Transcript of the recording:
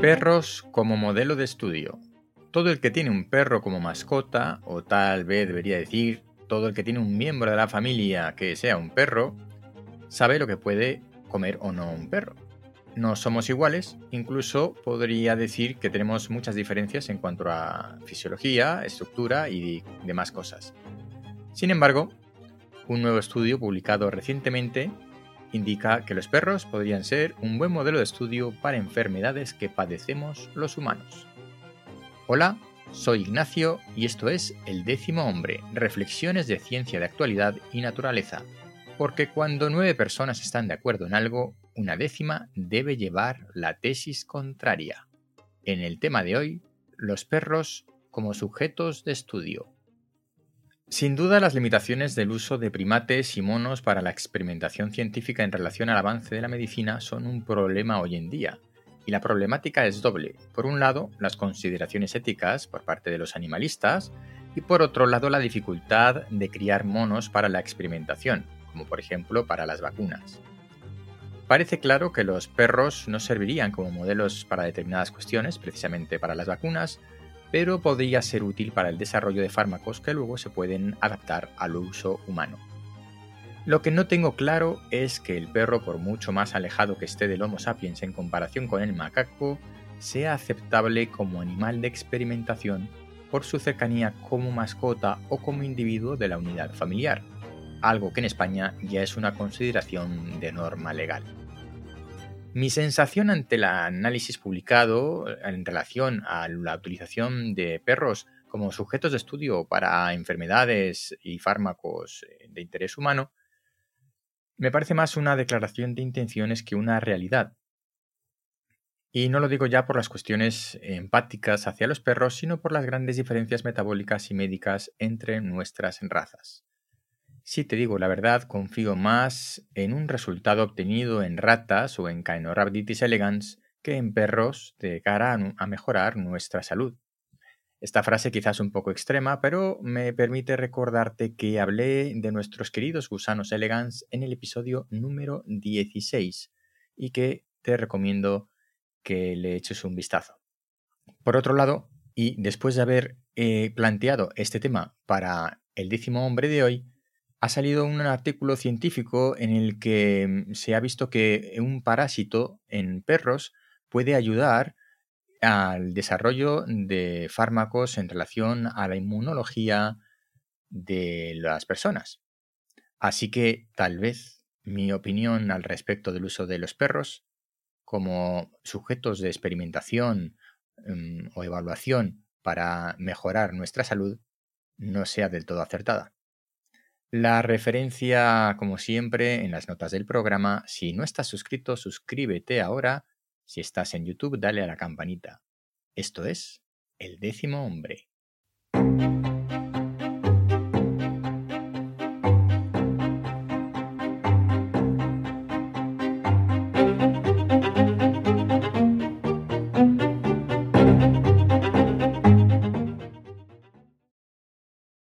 Perros como modelo de estudio. Todo el que tiene un perro como mascota, o tal vez debería decir, todo el que tiene un miembro de la familia que sea un perro, sabe lo que puede comer o no un perro. No somos iguales, incluso podría decir que tenemos muchas diferencias en cuanto a fisiología, estructura y demás cosas. Sin embargo, un nuevo estudio publicado recientemente indica que los perros podrían ser un buen modelo de estudio para enfermedades que padecemos los humanos. Hola, soy Ignacio y esto es El décimo hombre, reflexiones de ciencia de actualidad y naturaleza. Porque cuando nueve personas están de acuerdo en algo, una décima debe llevar la tesis contraria. En el tema de hoy, los perros como sujetos de estudio. Sin duda, las limitaciones del uso de primates y monos para la experimentación científica en relación al avance de la medicina son un problema hoy en día. Y la problemática es doble. Por un lado, las consideraciones éticas por parte de los animalistas y por otro lado, la dificultad de criar monos para la experimentación, como por ejemplo para las vacunas. Parece claro que los perros no servirían como modelos para determinadas cuestiones, precisamente para las vacunas, pero podría ser útil para el desarrollo de fármacos que luego se pueden adaptar al uso humano. Lo que no tengo claro es que el perro, por mucho más alejado que esté del Homo sapiens en comparación con el macaco, sea aceptable como animal de experimentación por su cercanía como mascota o como individuo de la unidad familiar, algo que en España ya es una consideración de norma legal. Mi sensación ante el análisis publicado en relación a la utilización de perros como sujetos de estudio para enfermedades y fármacos eh, de interés humano me parece más una declaración de intenciones que una realidad. Y no lo digo ya por las cuestiones empáticas hacia los perros, sino por las grandes diferencias metabólicas y médicas entre nuestras razas. Si te digo la verdad, confío más en un resultado obtenido en ratas o en Caenorhabditis elegans que en perros de cara a mejorar nuestra salud. Esta frase quizás un poco extrema, pero me permite recordarte que hablé de nuestros queridos gusanos elegans en el episodio número 16 y que te recomiendo que le eches un vistazo. Por otro lado, y después de haber eh, planteado este tema para el décimo hombre de hoy, ha salido un artículo científico en el que mm, se ha visto que un parásito en perros puede ayudar al desarrollo de fármacos en relación a la inmunología de las personas. Así que tal vez mi opinión al respecto del uso de los perros como sujetos de experimentación mm, o evaluación para mejorar nuestra salud no sea del todo acertada. La referencia, como siempre, en las notas del programa. Si no estás suscrito, suscríbete ahora. Si estás en YouTube, dale a la campanita. Esto es El décimo hombre.